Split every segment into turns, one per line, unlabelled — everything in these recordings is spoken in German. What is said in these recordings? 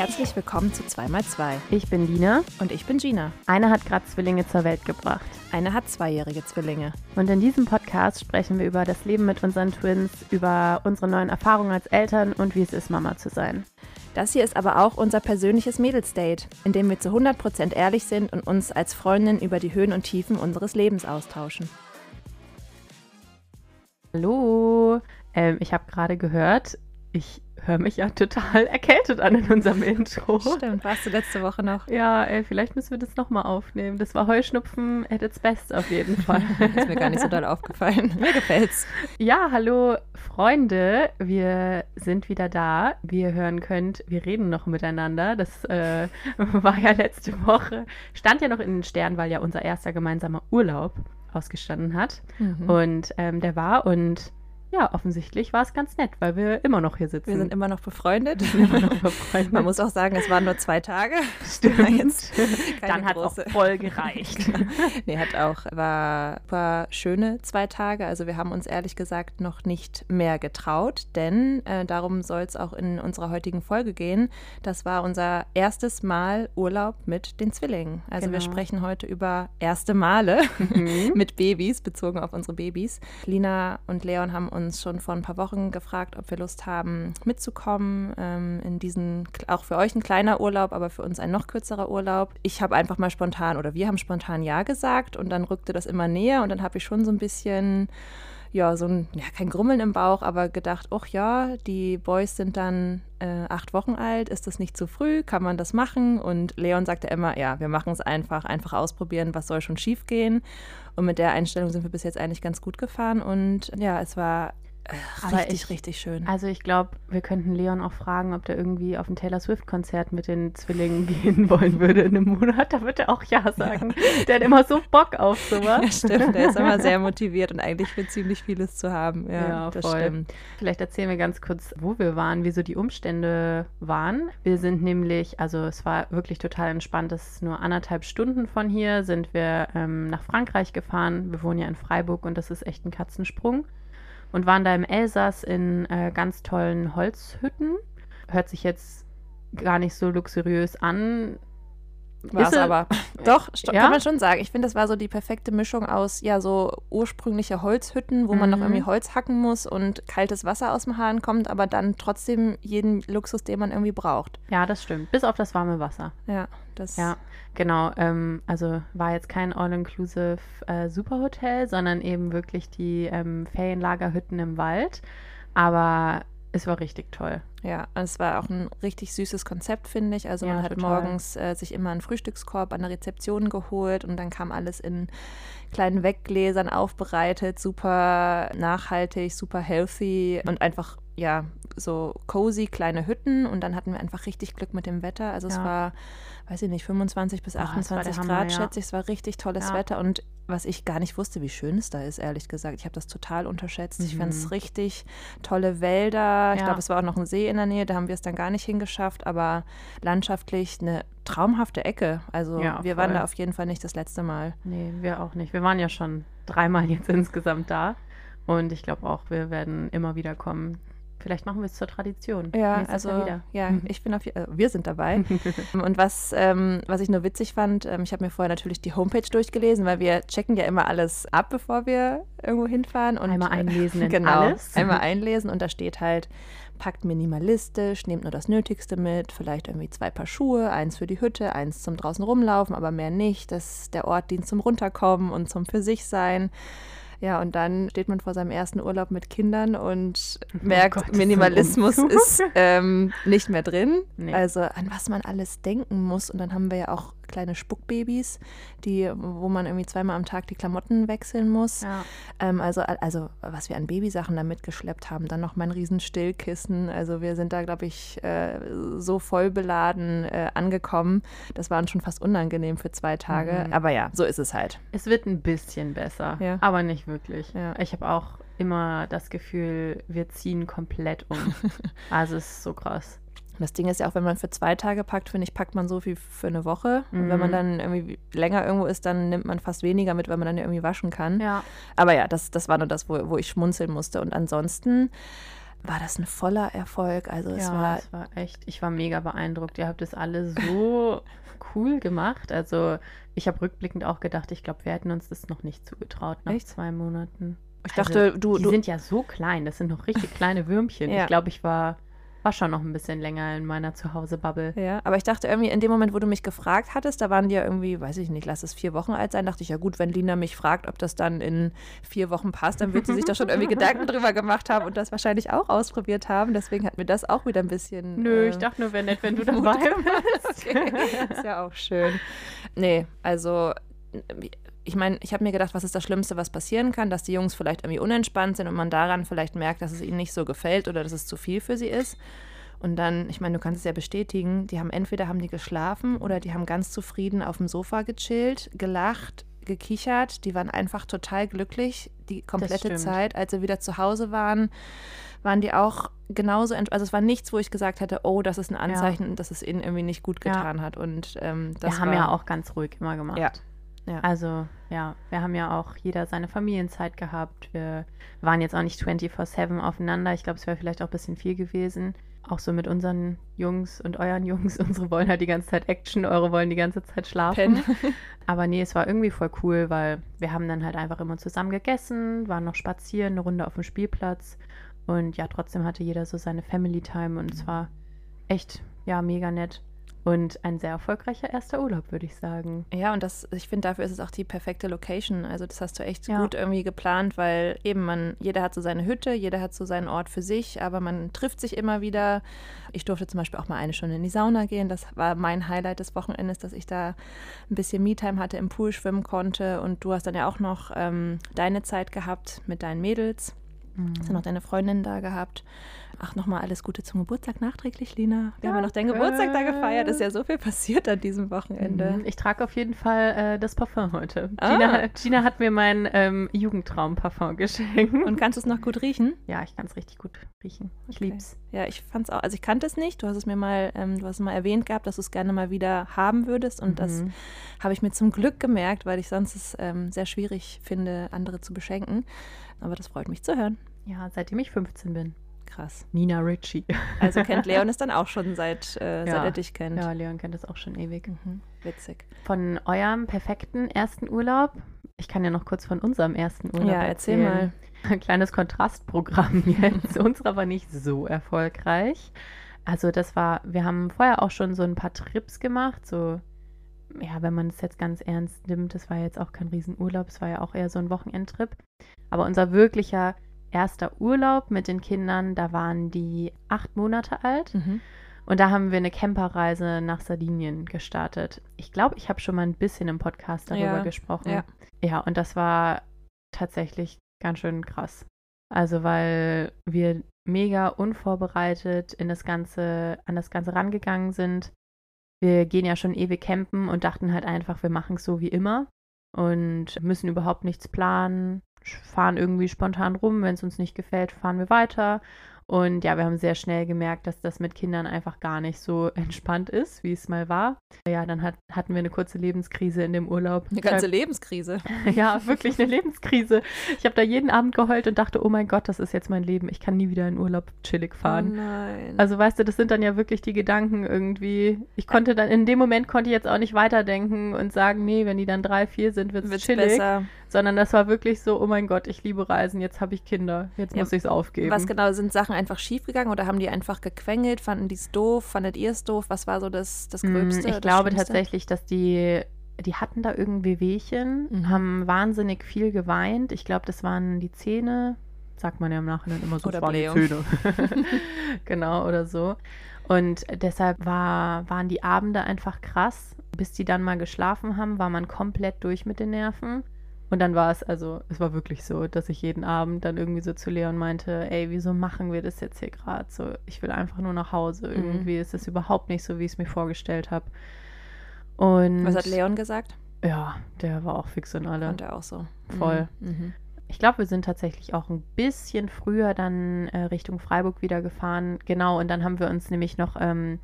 Herzlich willkommen zu 2x2.
Ich bin Lina.
Und ich bin Gina.
Eine hat gerade Zwillinge zur Welt gebracht.
Eine hat zweijährige Zwillinge.
Und in diesem Podcast sprechen wir über das Leben mit unseren Twins, über unsere neuen Erfahrungen als Eltern und wie es ist, Mama zu sein.
Das hier ist aber auch unser persönliches Mädelsdate, in dem wir zu 100% ehrlich sind und uns als Freundin über die Höhen und Tiefen unseres Lebens austauschen.
Hallo, ähm, ich habe gerade gehört, ich höre mich ja total erkältet an in unserem Intro.
Stimmt, warst du letzte Woche noch?
Ja, ey, vielleicht müssen wir das nochmal aufnehmen. Das war Heuschnupfen at its best auf jeden Fall.
ist mir gar nicht so doll aufgefallen. Mir gefällt's.
Ja, hallo Freunde, wir sind wieder da. Wie ihr hören könnt, wir reden noch miteinander. Das äh, war ja letzte Woche, stand ja noch in den Sternen, weil ja unser erster gemeinsamer Urlaub ausgestanden hat. Mhm. Und ähm, der war und ja, offensichtlich war es ganz nett, weil wir immer noch hier sitzen.
Wir sind immer noch befreundet. Immer noch befreundet. Man muss auch sagen, es waren nur zwei Tage. Stimmt. Jetzt
Dann hat es voll gereicht.
nee, hat auch, war super schöne zwei Tage. Also wir haben uns ehrlich gesagt noch nicht mehr getraut, denn äh, darum soll es auch in unserer heutigen Folge gehen. Das war unser erstes Mal Urlaub mit den Zwillingen. Also genau. wir sprechen heute über erste Male mhm. mit Babys, bezogen auf unsere Babys. Lina und Leon haben uns uns schon vor ein paar Wochen gefragt, ob wir Lust haben, mitzukommen ähm, in diesen, auch für euch ein kleiner Urlaub, aber für uns ein noch kürzerer Urlaub. Ich habe einfach mal spontan oder wir haben spontan Ja gesagt und dann rückte das immer näher und dann habe ich schon so ein bisschen ja, so ein, ja, kein Grummeln im Bauch, aber gedacht, ach ja, die Boys sind dann äh, acht Wochen alt, ist das nicht zu früh, kann man das machen? Und Leon sagte immer, ja, wir machen es einfach, einfach ausprobieren, was soll schon schief gehen? Und mit der Einstellung sind wir bis jetzt eigentlich ganz gut gefahren. Und ja, es war
aber richtig, ich, richtig schön. Also ich glaube, wir könnten Leon auch fragen, ob der irgendwie auf ein Taylor Swift-Konzert mit den Zwillingen gehen wollen würde in einem Monat. Da wird er auch Ja sagen. Ja. Der hat immer so Bock auf sowas.
Ja, stimmt. Der ist immer sehr motiviert und eigentlich für ziemlich vieles zu haben. Ja, ja das voll. stimmt.
Vielleicht erzählen wir ganz kurz, wo wir waren, wie so die Umstände waren. Wir sind nämlich, also es war wirklich total entspannt. Es ist nur anderthalb Stunden von hier, sind wir ähm, nach Frankreich gefahren. Wir wohnen ja in Freiburg und das ist echt ein Katzensprung und waren da im Elsass in äh, ganz tollen Holzhütten. Hört sich jetzt gar nicht so luxuriös an.
War es aber. Doch, ja? kann man schon sagen. Ich finde, das war so die perfekte Mischung aus, ja, so ursprüngliche Holzhütten, wo mhm. man noch irgendwie Holz hacken muss und kaltes Wasser aus dem Hahn kommt, aber dann trotzdem jeden Luxus, den man irgendwie braucht.
Ja, das stimmt. Bis auf das warme Wasser.
Ja, das.
Ja, genau. Ähm, also war jetzt kein All-Inclusive äh, Superhotel, sondern eben wirklich die ähm, Ferienlagerhütten im Wald. Aber es war richtig toll.
Ja, es war auch ein richtig süßes Konzept, finde ich. Also ja, man hat total. morgens äh, sich immer einen Frühstückskorb an der Rezeption geholt und dann kam alles in kleinen Weggläsern aufbereitet, super nachhaltig, super healthy und einfach ja so cozy kleine Hütten und dann hatten wir einfach richtig Glück mit dem Wetter. Also ja. es war weiß ich nicht, 25 bis 28 Grad, Hammer, ja. schätze ich. Es war richtig tolles ja. Wetter und was ich gar nicht wusste, wie schön es da ist, ehrlich gesagt. Ich habe das total unterschätzt. Mhm. Ich fand es richtig tolle Wälder. Ich glaube, es war auch noch ein See in der Nähe, da haben wir es dann gar nicht hingeschafft, aber landschaftlich eine traumhafte Ecke. Also wir voll. waren da auf jeden Fall nicht das letzte Mal.
Nee, wir auch nicht. Wir waren ja schon dreimal jetzt insgesamt da. Und ich glaube auch, wir werden immer wieder kommen. Vielleicht machen wir es zur Tradition.
Ja, also ja, ich bin auf, äh, wir sind dabei. und was, ähm, was ich nur witzig fand, ähm, ich habe mir vorher natürlich die Homepage durchgelesen, weil wir checken ja immer alles ab, bevor wir irgendwo hinfahren. Und,
einmal einlesen in
genau,
alles.
Einmal einlesen und da steht halt, packt minimalistisch, nehmt nur das Nötigste mit, vielleicht irgendwie zwei Paar Schuhe, eins für die Hütte, eins zum draußen rumlaufen, aber mehr nicht. Das der Ort dient zum Runterkommen und zum für sich sein. Ja, und dann steht man vor seinem ersten Urlaub mit Kindern und oh merkt, Gott, Minimalismus ist, ist ähm, nicht mehr drin. Nee. Also an was man alles denken muss. Und dann haben wir ja auch kleine Spuckbabys, die, wo man irgendwie zweimal am Tag die Klamotten wechseln muss. Ja. Ähm, also, also was wir an Babysachen da mitgeschleppt haben, dann noch mein riesen Stillkissen. Also wir sind da, glaube ich, äh, so voll beladen äh, angekommen. Das war uns schon fast unangenehm für zwei Tage. Mhm. Aber ja, so ist es halt.
Es wird ein bisschen besser, ja. aber nicht wirklich. Ja. Ich habe auch immer das Gefühl, wir ziehen komplett um. also es ist so krass.
Das Ding ist ja auch, wenn man für zwei Tage packt, finde ich, packt man so viel für eine Woche. Mhm. Und wenn man mhm. dann irgendwie länger irgendwo ist, dann nimmt man fast weniger mit, weil man dann ja irgendwie waschen kann.
Ja.
Aber ja, das, das war nur das, wo, wo ich schmunzeln musste. Und ansonsten war das ein voller Erfolg. Also es
ja,
war,
es war echt, ich war mega beeindruckt. Ihr habt das alle so cool gemacht. Also ich habe rückblickend auch gedacht, ich glaube, wir hätten uns das noch nicht zugetraut nach
Echt?
zwei Monaten.
ich dachte,
also,
du,
die
du
sind ja so klein, das sind noch richtig kleine Würmchen.
Ja.
Ich glaube, ich war, war schon noch ein bisschen länger in meiner Zuhause-Bubble.
Ja, aber ich dachte irgendwie, in dem Moment, wo du mich gefragt hattest, da waren die ja irgendwie, weiß ich nicht, lass es vier Wochen alt sein, dachte ich, ja gut, wenn Lina mich fragt, ob das dann in vier Wochen passt, dann wird sie sich da schon irgendwie Gedanken drüber gemacht haben und das wahrscheinlich auch ausprobiert haben. Deswegen hat mir das auch wieder ein bisschen.
Nö,
äh,
ich dachte nur, wäre nett, wenn du dabei bist.
Okay, ist ja auch schön. Nee, also ich meine, ich habe mir gedacht, was ist das Schlimmste, was passieren kann, dass die Jungs vielleicht irgendwie unentspannt sind und man daran vielleicht merkt, dass es ihnen nicht so gefällt oder dass es zu viel für sie ist. Und dann, ich meine, du kannst es ja bestätigen, die haben entweder haben die geschlafen oder die haben ganz zufrieden auf dem Sofa gechillt, gelacht, gekichert. Die waren einfach total glücklich die komplette. Zeit. Als sie wieder zu Hause waren, waren die auch genauso, also es war nichts, wo ich gesagt hätte, oh, das ist ein Anzeichen, dass es ihnen irgendwie nicht gut
Ja.
getan hat. Und ähm, das
wir haben ja auch ganz ruhig immer gemacht.
Ja. Ja.
Also, ja, wir haben ja auch jeder seine Familienzeit gehabt. Wir waren jetzt auch nicht 24-7 aufeinander. Ich glaube, es wäre vielleicht auch ein bisschen viel gewesen. Auch so mit unseren Jungs und euren Jungs. Unsere wollen halt die ganze Zeit Action, eure wollen die ganze Zeit schlafen. Aber nee, es war irgendwie voll cool, weil wir haben dann halt einfach immer zusammen gegessen, waren noch spazieren, eine Runde auf dem Spielplatz. Und ja, trotzdem hatte jeder so seine Family Time und es war echt, ja, mega nett. Und ein sehr erfolgreicher erster Urlaub, würde ich sagen.
Ja, und das, ich finde, dafür ist es auch die perfekte Location. Also das hast du echt
Ja.
gut irgendwie geplant, weil eben man, jeder hat so seine Hütte, jeder hat so seinen Ort für sich, aber man trifft sich immer wieder. Ich durfte zum Beispiel auch mal eine Stunde in die Sauna gehen. Das war mein Highlight des Wochenendes, dass ich da ein bisschen Me-Time hatte, im Pool schwimmen konnte. Und du hast dann ja auch noch ähm, deine Zeit gehabt mit deinen Mädels. Hast ja noch deine Freundin da gehabt. Ach, nochmal alles Gute zum Geburtstag nachträglich, Lina. Wir haben ja noch deinen
Danke.
Geburtstag da gefeiert. Ist ja so viel passiert an diesem Wochenende.
Mhm, Ich trage auf jeden Fall äh, das Parfum heute.
Ah.
Gina, Gina hat mir mein ähm, Jugendtraum-Parfum geschenkt.
Und kannst du es noch gut riechen?
ja, ich kann es richtig gut riechen. Ich
Okay.
lieb's.
Ja, ich fand es auch, also ich kannte es nicht. Du hast es mir mal, ähm, du hast es mal erwähnt gehabt, dass du es gerne mal wieder haben würdest. Und das
Mhm.
habe ich mir zum Glück gemerkt, weil ich sonst es ähm, sehr schwierig finde, andere zu beschenken. Aber das freut mich zu hören.
Ja, seitdem ich 15 bin.
Krass.
Nina Ritchie.
Also kennt Leon es dann auch schon seit, äh,
Ja.
seit er dich kennt.
Ja, Leon kennt das auch schon ewig.
Mhm. Witzig.
Von eurem perfekten ersten Urlaub. Ich kann ja noch kurz von unserem ersten Urlaub
Ja, erzähl mal.
erzählen. Ein kleines Kontrastprogramm jetzt. Unserer war nicht so erfolgreich. Also das war, wir haben vorher auch schon so ein paar Trips gemacht, so, ja, wenn man es jetzt ganz ernst nimmt, das war jetzt auch kein Riesenurlaub, es war ja auch eher so ein Wochenendtrip. Aber unser wirklicher erster Urlaub mit den Kindern, da waren die acht Monate alt.
Mhm.
Und da haben wir eine Camperreise nach Sardinien gestartet. Ich glaube, ich habe schon mal ein bisschen im Podcast darüber
Ja,
gesprochen.
ja.
ja, und das war tatsächlich ganz schön krass. Also, weil wir mega unvorbereitet in das Ganze, an das Ganze rangegangen sind. Wir gehen ja schon ewig campen und dachten halt einfach, wir machen es so wie immer und müssen überhaupt nichts planen, fahren irgendwie spontan rum. Wenn es uns nicht gefällt, fahren wir weiter. Und ja, wir haben sehr schnell gemerkt, dass das mit Kindern einfach gar nicht so entspannt ist, wie es mal war. Ja, dann hat, hatten wir eine kurze Lebenskrise in dem Urlaub.
Eine ganze Lebenskrise.
Ja, wirklich eine Lebenskrise. Ich habe da jeden Abend geheult und dachte, oh mein Gott, das ist jetzt mein Leben. Ich kann nie wieder in Urlaub chillig fahren.
Oh nein.
Also weißt du, das sind dann ja wirklich die Gedanken irgendwie. Ich konnte dann, in dem Moment konnte ich jetzt auch nicht weiterdenken und sagen, nee, wenn die dann drei, vier sind, wird es chillig.
besser.
Sondern das war wirklich so, oh mein Gott, ich liebe Reisen, jetzt habe ich Kinder, jetzt
Ja.
muss ich es aufgeben.
Was genau, sind Sachen einfach schiefgegangen oder haben die einfach gequengelt? Fanden die es doof? Fandet ihr es doof? Was war so das, das
Mm,
Gröbste?
Ich
das
glaube
Schlimmste?
tatsächlich, dass die, die hatten da irgendwie Wehchen,
Mhm.
haben wahnsinnig viel geweint. Ich glaube, das waren die Zähne, sagt man ja im Nachhinein immer so,
Oder
waren die. Zähne. genau, oder so. Und deshalb war, waren die Abende einfach krass. Bis die dann mal geschlafen haben, war man komplett durch mit den Nerven. Und dann war es, also, es war wirklich so, dass ich jeden Abend dann irgendwie so zu Leon meinte, ey, wieso machen wir das jetzt hier gerade so? Ich will einfach nur nach Hause.
Mhm.
Irgendwie ist es überhaupt nicht so, wie ich es mir vorgestellt habe. Und
Was hat Leon gesagt?
ja, der war auch fix und alle.
Fand er auch so.
Voll.
Mhm.
Ich glaube, wir sind tatsächlich auch ein bisschen früher dann äh, Richtung Freiburg wieder gefahren. Genau, und dann haben wir uns nämlich noch, ähm,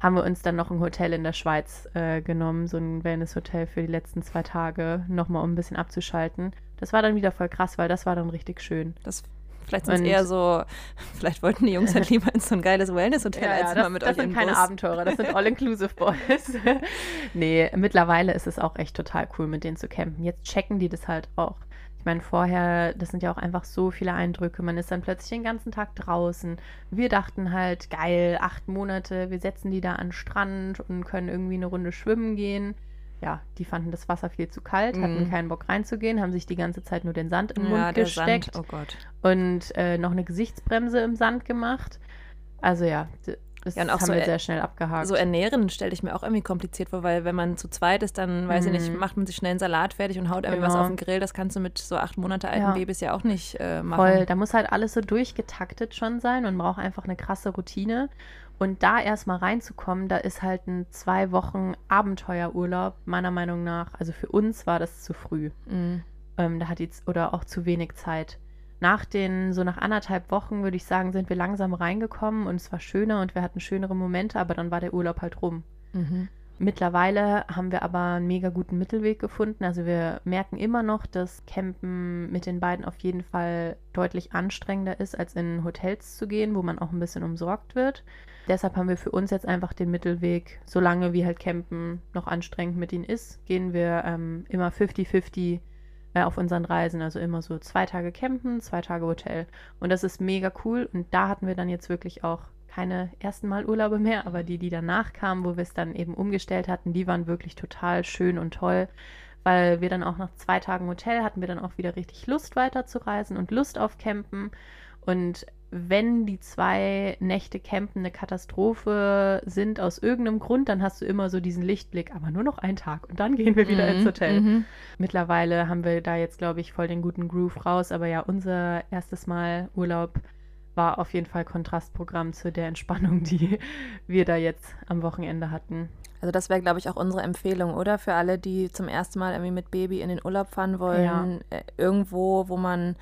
haben wir uns dann noch ein Hotel in der Schweiz äh, genommen, so ein Wellness-Hotel für die letzten zwei Tage, nochmal um ein bisschen abzuschalten. Das war dann wieder voll krass, weil das war dann richtig schön.
Das Vielleicht sind es eher so, vielleicht wollten die Jungs halt lieber in so ein geiles Wellness-Hotel
ja,
als
ja,
mal mit
das
euch
sind
in
keine
Bus.
Abenteurer, das sind All-Inclusive Boys. nee, mittlerweile ist es auch echt total cool, mit denen zu campen. Jetzt checken die das halt auch. Ich meine, vorher, das sind ja auch einfach so viele Eindrücke. Man ist dann plötzlich den ganzen Tag draußen. Wir dachten halt, geil, acht Monate, wir setzen die da an den Strand und können irgendwie eine Runde schwimmen gehen. Ja, die fanden das Wasser viel zu kalt, hatten
Mhm.
keinen Bock reinzugehen, haben sich die ganze Zeit nur den Sand im Mund
Ja, der
gesteckt
Sand, oh Gott.
und äh, noch eine Gesichtsbremse im Sand gemacht. Also ja, das
Ja, und auch
haben
so
wir sehr schnell abgehakt.
So ernähren stelle ich mir auch irgendwie kompliziert vor, weil wenn man zu zweit ist, dann, weiß ich nicht,
Mhm.
macht man sich schnell einen Salat fertig und haut irgendwie was
Genau.
auf den Grill. Das kannst du mit so acht Monate alten
Ja.
Babys ja auch nicht äh, machen.
Voll, da muss halt alles so durchgetaktet schon sein. Man braucht einfach eine krasse Routine. Und da erstmal reinzukommen, da ist halt ein zwei Wochen Abenteuerurlaub, meiner Meinung nach. Also für uns war das zu früh.
Mhm.
Ähm, da hat jetzt oder auch zu wenig Zeit. Nach den, so nach anderthalb Wochen, würde ich sagen, sind wir langsam reingekommen und es war schöner und wir hatten schönere Momente, aber dann war der Urlaub halt rum.
Mhm.
Mittlerweile haben wir aber einen mega guten Mittelweg gefunden. Also wir merken immer noch, dass Campen mit den beiden auf jeden Fall deutlich anstrengender ist, als in Hotels zu gehen, wo man auch ein bisschen umsorgt wird. Deshalb haben wir für uns jetzt einfach den Mittelweg, solange wie halt Campen noch anstrengend mit ihnen ist, gehen wir ähm, immer 50-50 äh, auf unseren Reisen. Also immer so zwei Tage campen, zwei Tage Hotel. Und das ist mega cool. Und da hatten wir dann jetzt wirklich auch keine ersten Mal Urlaube mehr, aber die, die danach kamen, wo wir es dann eben umgestellt hatten, die waren wirklich total schön und toll, weil wir dann auch nach zwei Tagen Hotel hatten wir dann auch wieder richtig Lust weiterzureisen und Lust auf Campen. Und wenn die zwei Nächte Campen eine Katastrophe sind aus irgendeinem Grund, dann hast du immer so diesen Lichtblick, aber nur noch einen Tag und dann gehen wir wieder ins Hotel.
Mhm.
Mittlerweile haben wir da jetzt, glaube ich, voll den guten Groove raus. Aber ja, unser erstes Mal Urlaub war auf jeden Fall Kontrastprogramm zu der Entspannung, die wir da jetzt am Wochenende hatten.
Also das wäre, glaube ich, auch unsere Empfehlung, oder? Für alle, die zum ersten Mal irgendwie mit Baby in den Urlaub fahren wollen. Äh, irgendwo, wo man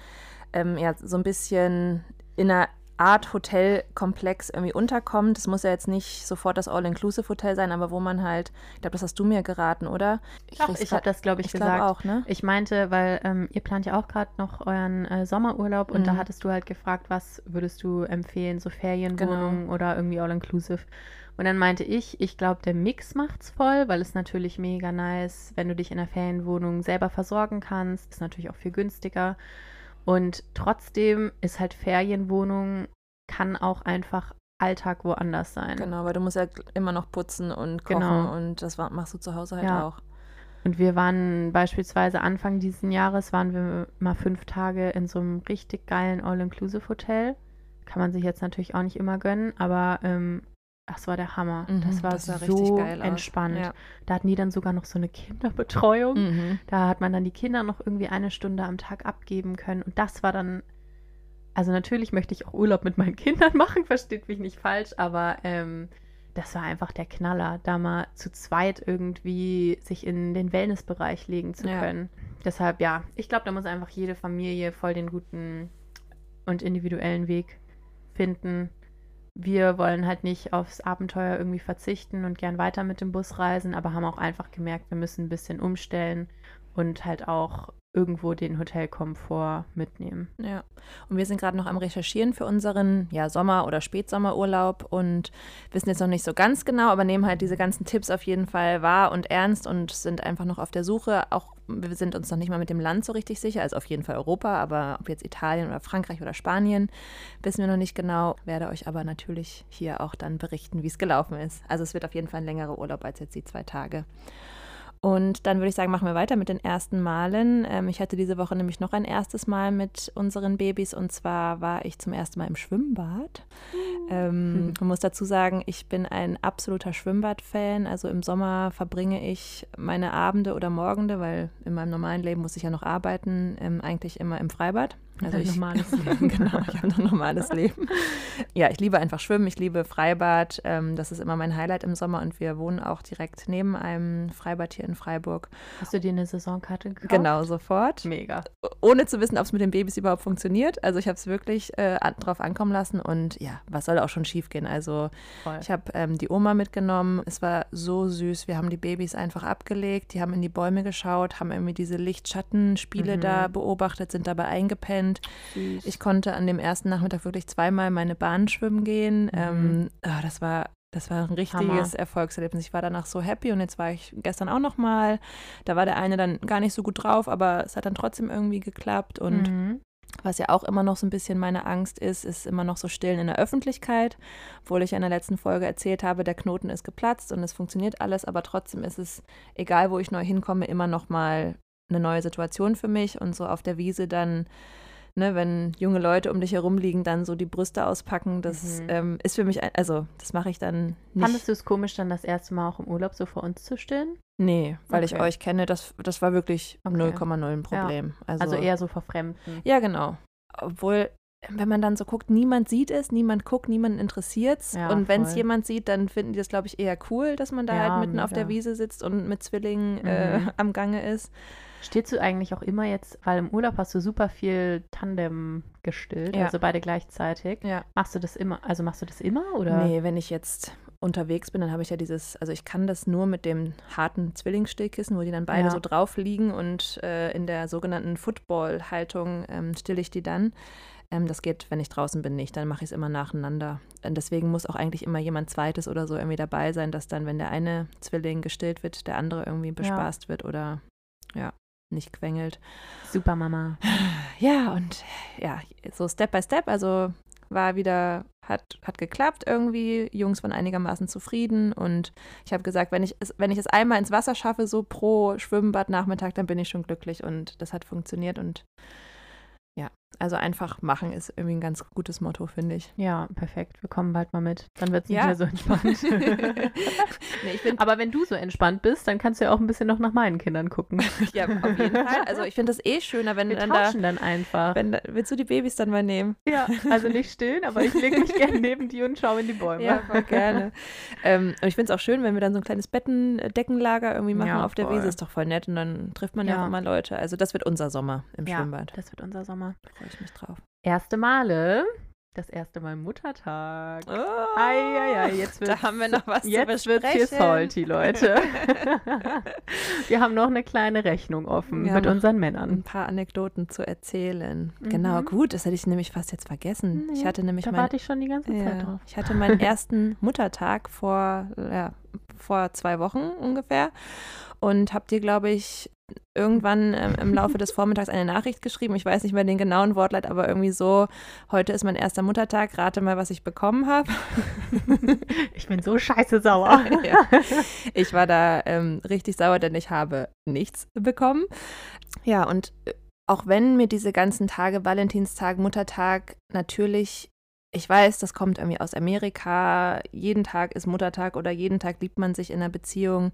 ähm, ja so ein bisschen in einer Art Hotelkomplex irgendwie unterkommt. Es muss ja jetzt nicht sofort das All-Inclusive-Hotel sein, aber wo man halt, ich glaube, das hast du mir geraten, oder?
Doch,
krieg's
ich habe das, glaube ich,
ich
gesagt.
auch, ne?
Ich meinte, weil ähm, ihr plant ja auch gerade noch euren äh, Sommerurlaub und da
Mhm.
hattest du halt gefragt, was würdest du empfehlen, so
Genau.
Ferienwohnungen oder irgendwie all-inclusive. Und dann meinte ich, ich glaube, der Mix macht's voll, weil es natürlich mega nice, wenn du dich in der Ferienwohnung selber versorgen kannst, ist natürlich auch viel günstiger. Und trotzdem ist halt Ferienwohnung kann auch einfach Alltag woanders sein.
Genau, weil du musst ja immer noch putzen und kochen
Genau.
und das machst du zu Hause halt
Ja.
auch.
Und wir waren beispielsweise Anfang dieses Jahres, waren wir mal fünf Tage in so einem richtig geilen All-Inclusive-Hotel. Kann man sich jetzt natürlich auch nicht immer gönnen, aber ähm, das war der Hammer.
Mhm,
das war
das sah
so entspannt.
Ja.
Da hatten die dann sogar noch so eine Kinderbetreuung.
Mhm.
Da hat man dann die Kinder noch irgendwie eine Stunde am Tag abgeben können. Und das war dann, also natürlich möchte ich auch Urlaub mit meinen Kindern machen, versteht mich nicht falsch, aber ähm, das war einfach der Knaller, da mal zu zweit irgendwie sich in den Wellnessbereich legen zu
Ja.
können. Deshalb, ja, ich glaube, da muss einfach jede Familie voll den guten und individuellen Weg finden. Wir wollen halt nicht aufs Abenteuer irgendwie verzichten und gern weiter mit dem Bus reisen, aber haben auch einfach gemerkt, wir müssen ein bisschen umstellen und halt auch irgendwo den Hotelkomfort mitnehmen.
Ja, und wir sind gerade noch am Recherchieren für unseren ja, Sommer- oder Spätsommerurlaub und wissen jetzt noch nicht so ganz genau, aber nehmen halt diese ganzen Tipps auf jeden Fall wahr und ernst und sind einfach noch auf der Suche. Auch wir sind uns noch nicht mal mit dem Land so richtig sicher, also auf jeden Fall Europa, aber ob jetzt Italien oder Frankreich oder Spanien, wissen wir noch nicht genau. Werde euch aber natürlich hier auch dann berichten, wie es gelaufen ist. Also es wird auf jeden Fall ein längerer Urlaub als jetzt die zwei Tage. Und dann würde ich sagen, machen wir weiter mit den ersten Malen. Ähm, ich hatte diese Woche nämlich noch ein erstes Mal mit unseren Babys und zwar war ich zum ersten Mal im Schwimmbad. Ähm, man muss dazu sagen, ich bin ein absoluter Schwimmbad-Fan. Also im Sommer verbringe ich meine Abende oder Morgende, weil in meinem normalen Leben muss ich ja noch arbeiten, ähm, eigentlich immer im Freibad. Also
Ein
ich,
normales Leben.
genau, ich habe ein normales Leben. Ja, ich liebe einfach Schwimmen, ich liebe Freibad. Ähm, das ist immer mein Highlight im Sommer und wir wohnen auch direkt neben einem Freibad hier in Freiburg.
Hast du dir eine Saisonkarte gekauft?
Genau, sofort.
Mega.
Ohne zu wissen, ob es mit den Babys überhaupt funktioniert. Also ich habe es wirklich äh, drauf ankommen lassen und ja, was soll auch schon schief gehen? Also
Voll.
ich habe ähm, die Oma mitgenommen. Es war so süß. Wir haben die Babys einfach abgelegt. Die haben in die Bäume geschaut, haben irgendwie diese Licht-Schatten-Spiele
Mhm.
da beobachtet, sind dabei eingepennt. Weekend.
Süß.
Ich konnte an dem ersten Nachmittag wirklich zweimal meine Bahn schwimmen gehen.
Mhm.
Ähm, ah, das war das war ein richtiges
Hammer.
Erfolgserlebnis. Ich war danach so happy und jetzt war ich gestern auch noch mal. Da war der eine dann gar nicht so gut drauf, aber es hat dann trotzdem irgendwie geklappt und
Mhm.
was ja auch immer noch so ein bisschen meine Angst ist, ist immer noch so Stillen in der Öffentlichkeit. Obwohl ich in der letzten Folge erzählt habe, der Knoten ist geplatzt und es funktioniert alles, aber trotzdem ist es, egal wo ich neu hinkomme, immer noch mal eine neue Situation für mich und so auf der Wiese dann, ne, wenn junge Leute um dich herum liegen, dann so die Brüste auspacken, das
Mhm.
ähm, ist für mich, ein, also das mache ich dann nicht.
Fandest du es komisch, dann das erste Mal auch im Urlaub so vor uns zu stillen?
Nee, weil ich
Okay.
euch kenne, das, das war wirklich
Okay.
0,0 ein Problem.
Also, eher so vor Fremden.
Ja, genau. Obwohl, wenn man dann so guckt, niemand sieht es, niemand guckt, niemand interessiert es.
Ja,
und wenn es jemand sieht, dann finden die das, glaube ich, eher cool, dass man da
Ja,
halt mitten auf der
mega.
Wiese sitzt und mit Zwillingen äh,
Mhm.
am Gange ist.
Stillst du eigentlich auch immer jetzt, weil im Urlaub hast du super viel Tandem gestillt,
Ja.
also beide gleichzeitig.
Ja.
Machst du das immer, also machst du das immer oder?
Nee, wenn ich jetzt unterwegs bin, dann habe ich ja dieses, also ich kann das nur mit dem harten Zwillingsstillkissen, wo die dann beide
Ja.
so drauf liegen und äh, in der sogenannten Football-Haltung ähm, stille ich die dann. Ähm, das geht, wenn ich draußen bin, nicht. Dann mache ich es immer nacheinander. Und deswegen muss auch eigentlich immer jemand Zweites oder so irgendwie dabei sein, dass dann, wenn der eine Zwilling gestillt wird, der andere irgendwie bespaßt wird oder ja, nicht quengelt.
Super Mama.
Ja, und ja, so Step by Step, also war wieder, hat, hat geklappt irgendwie. Jungs waren einigermaßen zufrieden und ich habe gesagt, wenn ich, es, wenn ich es einmal ins Wasser schaffe, so pro Schwimmbad Nachmittag, dann bin ich schon glücklich und das hat funktioniert und ja, also einfach machen ist irgendwie ein ganz gutes Motto, finde ich.
Ja, perfekt. Wir kommen bald mal mit. Dann wird es nicht
Ja.
mehr so entspannt.
nee, bin,
Aber wenn du so entspannt bist, dann kannst du ja auch ein bisschen noch nach meinen Kindern gucken.
ja, auf jeden Fall. Also ich finde das eh schöner, wenn
Wir
dann da,
tauschen dann einfach.
wenn da, willst du die Babys dann mal nehmen?
Ja, also nicht stillen, aber ich lege mich gerne neben die und schaue in die Bäume.
Ja, voll gerne. ähm, und ich finde es auch schön, wenn wir dann so ein kleines Bettendeckenlager irgendwie machen
Ja,
auf der. Wiese. Ist doch voll nett und dann trifft man ja,
Ja.
auch immer Leute. Also das wird unser Sommer im
Ja,
Schwimmbad.
Das wird unser Sommer.
Freue ich mich drauf.
Erste Male. Das erste Mal Muttertag.
Oh,
Eieiei, jetzt wird's,
da haben wir noch was zu
jetzt wird's hier
besprechen.
salty, Leute. wir haben noch eine kleine Rechnung offen
Wir
mit unseren
Ein
Männern.
paar Anekdoten zu erzählen. Genau,
Mhm.
gut, das hätte ich nämlich fast jetzt vergessen. Ich
Nee,
hatte nämlich
Da
mein,
warte ich schon die ganze Zeit
ja,
drauf.
ich hatte meinen ersten Muttertag vor, ja, vor zwei Wochen ungefähr und habe dir, glaube ich, irgendwann ähm, im Laufe des Vormittags eine Nachricht geschrieben. Ich weiß nicht mehr den genauen Wortlaut, aber irgendwie so, heute ist mein erster Muttertag, rate mal, was ich bekommen habe.
Ich bin so scheiße sauer.
ja. Ich war da ähm, richtig sauer, denn ich habe nichts bekommen. Ja, und äh, auch wenn mir diese ganzen Tage, Valentinstag, Muttertag, natürlich, ich weiß, das kommt irgendwie aus Amerika, jeden Tag ist Muttertag oder jeden Tag liebt man sich in einer Beziehung,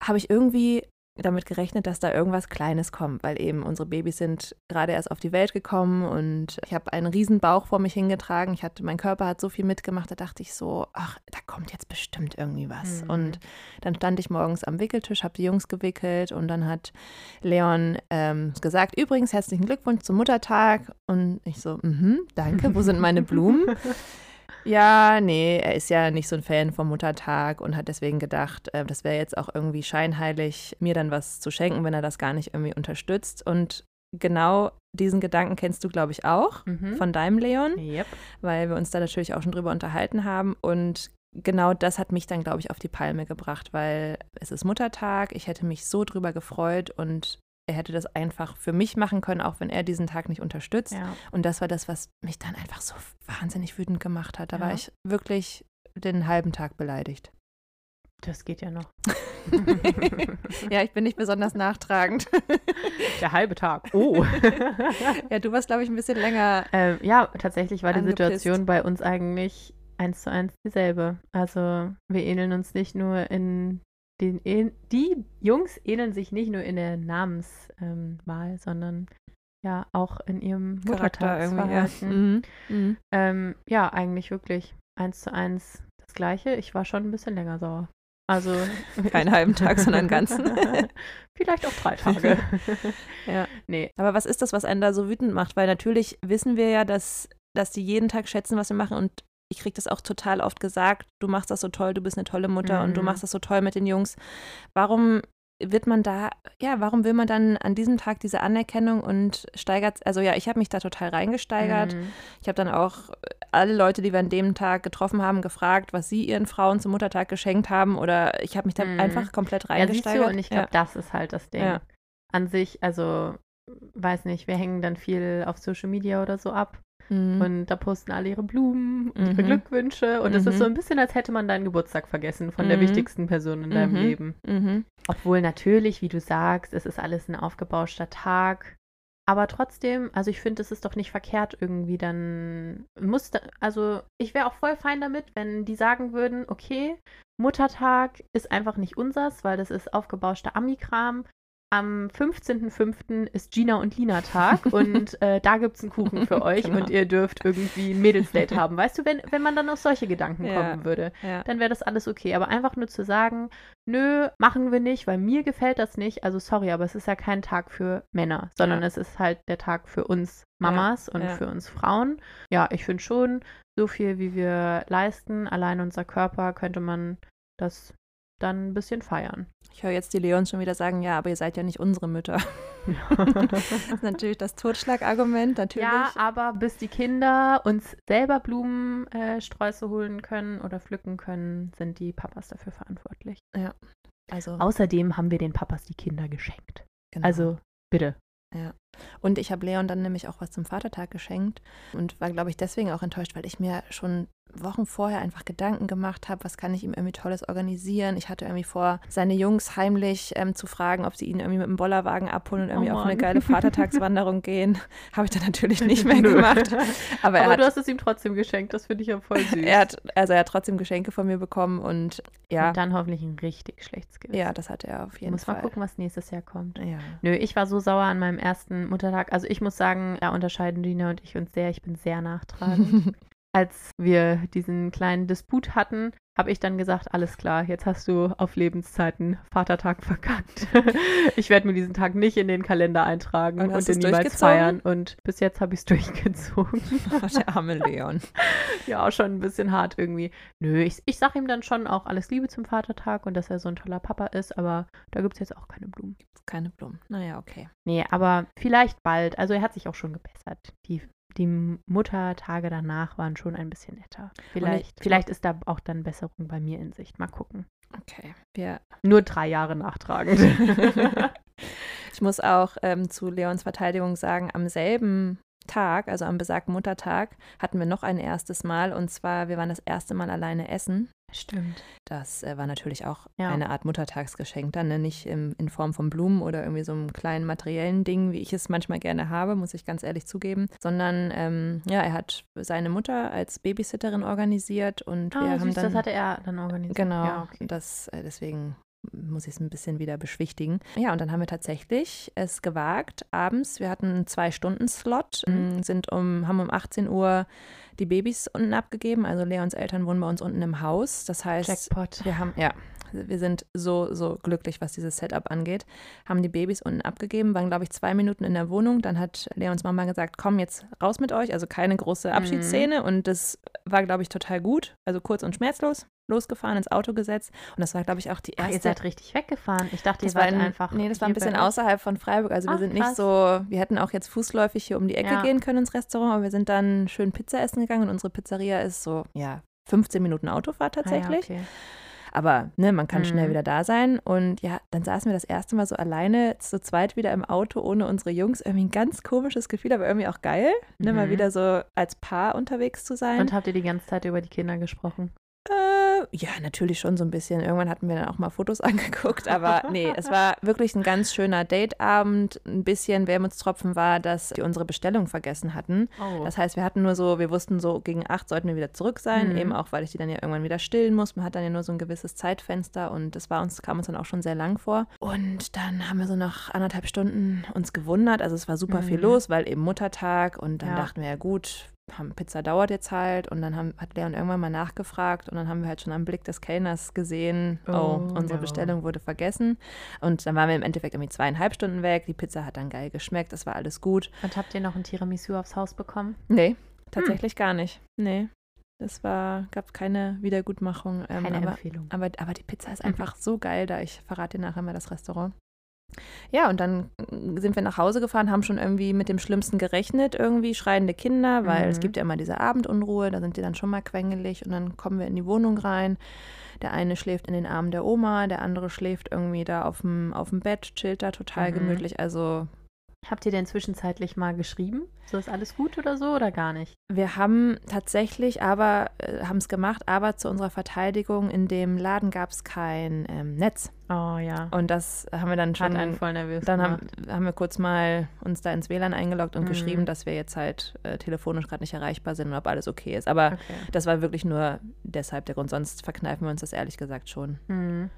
habe ich irgendwie damit gerechnet, dass da irgendwas Kleines kommt, weil eben unsere Babys sind gerade erst auf die Welt gekommen und ich habe einen riesen Bauch vor mich hingetragen. Ich hatte, mein Körper hat so viel mitgemacht, da dachte ich so, ach, da kommt jetzt bestimmt irgendwie was.
Mhm.
Und dann stand ich morgens am Wickeltisch, habe die Jungs gewickelt und dann hat Leon ähm, gesagt, übrigens herzlichen Glückwunsch zum Muttertag. Und ich so, mhm, danke, wo sind meine Blumen? Ja, nee, er ist ja nicht so ein Fan vom Muttertag und hat deswegen gedacht, äh, das wäre jetzt auch irgendwie scheinheilig, mir dann was zu schenken, wenn er das gar nicht irgendwie unterstützt. Und genau diesen Gedanken kennst du, glaube ich, auch
Mhm.
von deinem Leon,
Yep.
weil wir uns da natürlich auch schon drüber unterhalten haben. Und genau das hat mich dann, glaube ich, auf die Palme gebracht, weil es ist Muttertag, ich hätte mich so drüber gefreut und er hätte das einfach für mich machen können, auch wenn er diesen Tag nicht unterstützt.
Ja.
Und das war das, was mich dann einfach so wahnsinnig wütend gemacht hat. Da war
Ja.
ich wirklich den halben Tag beleidigt.
Das geht ja noch.
Ja, ich bin nicht besonders nachtragend.
Der halbe Tag. Oh.
ja, du warst, glaube ich, ein bisschen länger.
ähm, ja, tatsächlich war die
Angepisst.
Situation bei uns eigentlich eins zu eins dieselbe. Also wir ähneln uns nicht nur in ähn- die Jungs ähneln sich nicht nur in der Namenswahl, ähm, sondern ja auch in ihrem
irgendwie, ja.
Muttertagsverhalten.
Mhm. Mhm.
Ähm, ja, eigentlich wirklich eins zu eins das Gleiche. Ich war schon ein bisschen länger sauer. Also
Keinen halben Tag, sondern einen ganzen.
Vielleicht auch drei Tage.
Ja.
Nee,
Aber was ist das, was einen da so wütend macht? Weil natürlich wissen wir ja, dass, dass die jeden Tag schätzen, was wir machen. Und ich kriege das auch total oft gesagt. Du machst das so toll, du bist eine tolle Mutter und du
Mhm.
machst das so toll mit den Jungs. Warum wird man da, ja, warum will man dann an diesem Tag diese Anerkennung und steigert, also ja, ich habe mich da total reingesteigert.
Mhm.
Ich habe dann auch alle Leute, die wir an dem Tag getroffen haben, gefragt, was sie ihren Frauen zum Muttertag geschenkt haben oder ich habe mich da
Mhm.
einfach komplett
Ja,
reingesteigert.
du, und ich glaube, das ist halt das Ding.
Ja.
An sich, also, weiß nicht, wir hängen dann viel auf Social Media oder so ab
Mhm.
und da posten alle ihre Blumen und ihre
Mhm.
Glückwünsche und es ist
Mhm.
so ein bisschen, als hätte man deinen Geburtstag vergessen von der
Mhm.
wichtigsten Person in deinem
Mhm.
Leben.
Mhm.
Obwohl natürlich, wie du sagst, es ist alles ein aufgebauschter Tag. Aber trotzdem, also ich finde, es ist doch nicht verkehrt irgendwie dann muss da, also ich wäre auch voll fein damit, wenn die sagen würden, okay, Muttertag ist einfach nicht unsers, weil das ist aufgebauschter Amikram. Am 15.05. ist Gina und Lina Tag und äh, da gibt es einen Kuchen für euch
Genau.
und ihr dürft irgendwie ein Mädelsdate haben. Weißt du, wenn, wenn man dann auf solche Gedanken
Ja.
kommen würde
Ja.
dann wäre das alles okay. Aber einfach nur zu sagen, nö, machen wir nicht, weil mir gefällt das nicht. Also sorry, aber es ist ja kein Tag für Männer, sondern
Ja.
es ist halt der Tag für uns Mamas und für uns Frauen. Ja, ich finde schon, so viel wie wir leisten, allein unser Körper, könnte man das dann ein bisschen feiern.
Ich höre jetzt die Leons schon wieder sagen, ja, aber ihr seid ja nicht unsere Mütter. Das ist natürlich das Totschlagargument, natürlich.
Ja, aber bis die Kinder uns selber Blumensträuße äh, Sträuße holen können oder pflücken können, sind die Papas dafür verantwortlich.
also,
Außerdem haben wir den Papas die Kinder geschenkt.
genau.
Also bitte.
Und ich habe Leon dann nämlich auch was zum Vatertag geschenkt und war, glaube ich, deswegen auch enttäuscht, weil ich mir schon Wochen vorher einfach Gedanken gemacht habe, was kann ich ihm irgendwie Tolles organisieren. Ich hatte irgendwie vor, seine Jungs heimlich ähm, zu fragen, ob sie ihn irgendwie mit dem Bollerwagen abholen und irgendwie
Oh
auf eine geile Vatertagswanderung gehen. Habe ich dann natürlich nicht mehr gemacht. Aber, er
Aber
hat,
du hast es ihm trotzdem geschenkt, das finde ich ja voll süß.
er hat, also er hat trotzdem Geschenke von mir bekommen und ja,
Und dann hoffentlich ein richtig schlechtes Gewissen.
ja, das hatte er auf jeden
muss
Fall.
mal gucken, was nächstes Jahr kommt.
Ja.
Nö, ich war so sauer an meinem ersten Muttertag. Also ich muss sagen, da unterscheiden Dina und ich uns sehr. Ich bin sehr nachtragend. Als wir diesen kleinen Disput hatten, habe ich dann gesagt, alles klar, jetzt hast du auf Lebenszeiten Vatertag verkackt. ich werde mir diesen Tag nicht in den Kalender eintragen
Und
und, den niemals feiern. Und bis jetzt habe ich es durchgezogen.
Oh, der arme Leon.
ja, auch schon ein bisschen hart irgendwie. Nö, ich, ich sage ihm dann schon auch alles Liebe zum Vatertag und dass er so ein toller Papa ist, aber da gibt es jetzt auch keine Blumen.
Keine Blumen. Naja, okay.
Nee, aber vielleicht bald. Also er hat sich auch schon gebessert. Die, die Muttertage danach waren schon ein bisschen netter. Vielleicht,
ich-
vielleicht ist da auch dann Besserung bei mir in Sicht. Mal gucken.
Okay. Wir
Nur drei Jahre nachtragend.
Ich muss auch ähm, zu Leons Verteidigung sagen, am selben Tag, also am besagten Muttertag, hatten wir noch ein erstes Mal und zwar, wir waren das erste Mal alleine essen.
Stimmt.
Das äh, war natürlich auch
Ja.
eine Art Muttertagsgeschenk dann, ne? nicht im, in Form von Blumen oder irgendwie so einem kleinen materiellen Ding, wie ich es manchmal gerne habe, muss ich ganz ehrlich zugeben, sondern ähm, ja, er hat seine Mutter als Babysitterin organisiert und wir
Ah,
haben
süß,
dann
das hatte er dann organisiert.
Genau,
Ja, okay.
das, äh, deswegen muss ich es ein bisschen wieder beschwichtigen. Ja, und dann haben wir tatsächlich es gewagt, abends, wir hatten einen Zwei-Stunden-Slot,
Mhm.
m, sind um, haben um 18 Uhr die Babys unten abgegeben. Also Leons Eltern wohnen bei uns unten im Haus. Das heißt,
Jackpot.
wir haben, ja, wir sind so, so glücklich, was dieses Setup angeht. Haben die Babys unten abgegeben, waren, glaube ich, zwei Minuten in der Wohnung. Dann hat Leons Mama gesagt, komm jetzt raus mit euch. Also keine große
Mhm.
Abschiedsszene. Und das war, glaube ich, total gut. Also kurz und schmerzlos. Losgefahren, ins Auto gesetzt. Und das war, glaube ich, auch die
Ach,
erste.
ihr seid richtig weggefahren. Ich dachte, ihr
das war
wart
ein,
einfach.
Nee, das war ein bisschen außerhalb von Freiburg. Also wir
Ach,
sind nicht
krass.
so, wir hätten auch jetzt fußläufig hier um die Ecke
Ja.
gehen können ins Restaurant, aber wir sind dann schön Pizza essen gegangen und unsere Pizzeria ist so, ja, 15 Minuten Autofahrt tatsächlich.
Ah, ja, okay.
Aber ne, man kann schnell
Mhm.
wieder da sein. Und ja, dann saßen wir das erste Mal so alleine zu zweit wieder im Auto ohne unsere Jungs. Irgendwie ein ganz komisches Gefühl, aber irgendwie auch geil, ne, mal
Mhm.
wieder so als Paar unterwegs zu sein.
Und habt ihr die ganze Zeit über die Kinder gesprochen?
Äh, ja, natürlich schon so ein bisschen. Irgendwann hatten wir dann auch mal Fotos angeguckt, aber nee, es war wirklich ein ganz schöner Dateabend. Ein bisschen Wermutstropfen war, dass wir unsere Bestellung vergessen hatten.
Oh.
Das heißt, wir hatten nur so, wir wussten so, gegen acht sollten wir wieder zurück sein,
Mhm.
eben auch, weil ich die dann ja irgendwann wieder stillen muss. Man hat dann ja nur so ein gewisses Zeitfenster und das war uns, kam uns dann auch schon sehr lang vor. Und dann haben wir so nach anderthalb Stunden uns gewundert. Also es war super viel
Mhm.
los, weil eben Muttertag und dann
Ja.
dachten wir, ja gut, Pizza dauert jetzt halt und dann haben, hat Leon irgendwann mal nachgefragt und dann haben wir halt schon am Blick des Kellners gesehen, oh,
Oh,
unsere
ja.
Bestellung wurde vergessen und dann waren wir im Endeffekt irgendwie zweieinhalb Stunden weg, die Pizza hat dann geil geschmeckt, das war alles gut.
Und habt ihr noch ein Tiramisu aufs Haus bekommen?
Nee, tatsächlich gar nicht. Nee. Es war, gab keine Wiedergutmachung.
Ähm, keine
aber,
Empfehlung.
Aber, aber die Pizza ist einfach so geil da. Ich verrate dir nachher mal das Restaurant. Ja, und dann sind wir nach Hause gefahren, haben schon irgendwie mit dem Schlimmsten gerechnet, irgendwie schreiende Kinder, weil mhm. es gibt ja immer diese Abendunruhe, da sind die dann schon mal quengelig und dann kommen wir in die Wohnung rein. Der eine schläft in den Armen der Oma, der andere schläft irgendwie da auf dem, auf dem Bett, chillt da total mhm. gemütlich. Also
Habt ihr denn zwischenzeitlich mal geschrieben? So ist alles gut oder so oder gar nicht?
Wir haben tatsächlich aber, äh, haben es gemacht, aber zu unserer Verteidigung, in dem Laden gab es kein ähm, Netz.
Oh ja.
Und das haben wir dann schon.
Hat einen voll nervös
Dann haben, haben, wir kurz mal uns da ins WLAN eingeloggt und mhm. geschrieben, dass wir jetzt halt äh, telefonisch gerade nicht erreichbar sind und ob alles okay ist. Aber okay. das war wirklich nur deshalb der Grund. Sonst verkneifen wir uns das ehrlich gesagt schon.
Mhm.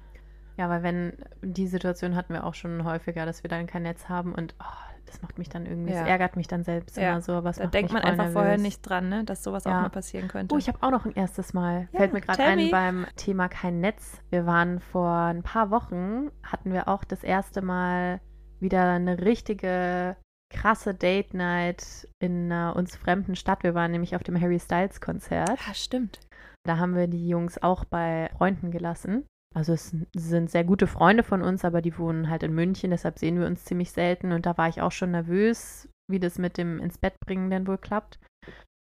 Ja, weil wenn die Situation hatten wir auch schon häufiger, dass wir dann kein Netz haben und oh, das macht mich dann irgendwie, ja. das ärgert mich dann selbst ja. immer so. Was
da denkt man einfach nervös. vorher nicht dran, ne? dass sowas ja. auch mal passieren könnte.
Oh, ich habe auch noch ein erstes Mal. Fällt mir gerade ein beim Thema kein Netz. Wir waren vor ein paar Wochen, hatten wir auch das erste Mal wieder eine richtige krasse Date Night in einer uns fremden Stadt. Wir waren nämlich auf dem Harry Styles Konzert.
Ja, stimmt.
Da haben wir die Jungs auch bei Freunden gelassen. Also es sind sehr gute Freunde von uns, aber die wohnen halt in München, deshalb sehen wir uns ziemlich selten. Und da war ich auch schon nervös, wie das mit dem ins Bett bringen denn wohl klappt.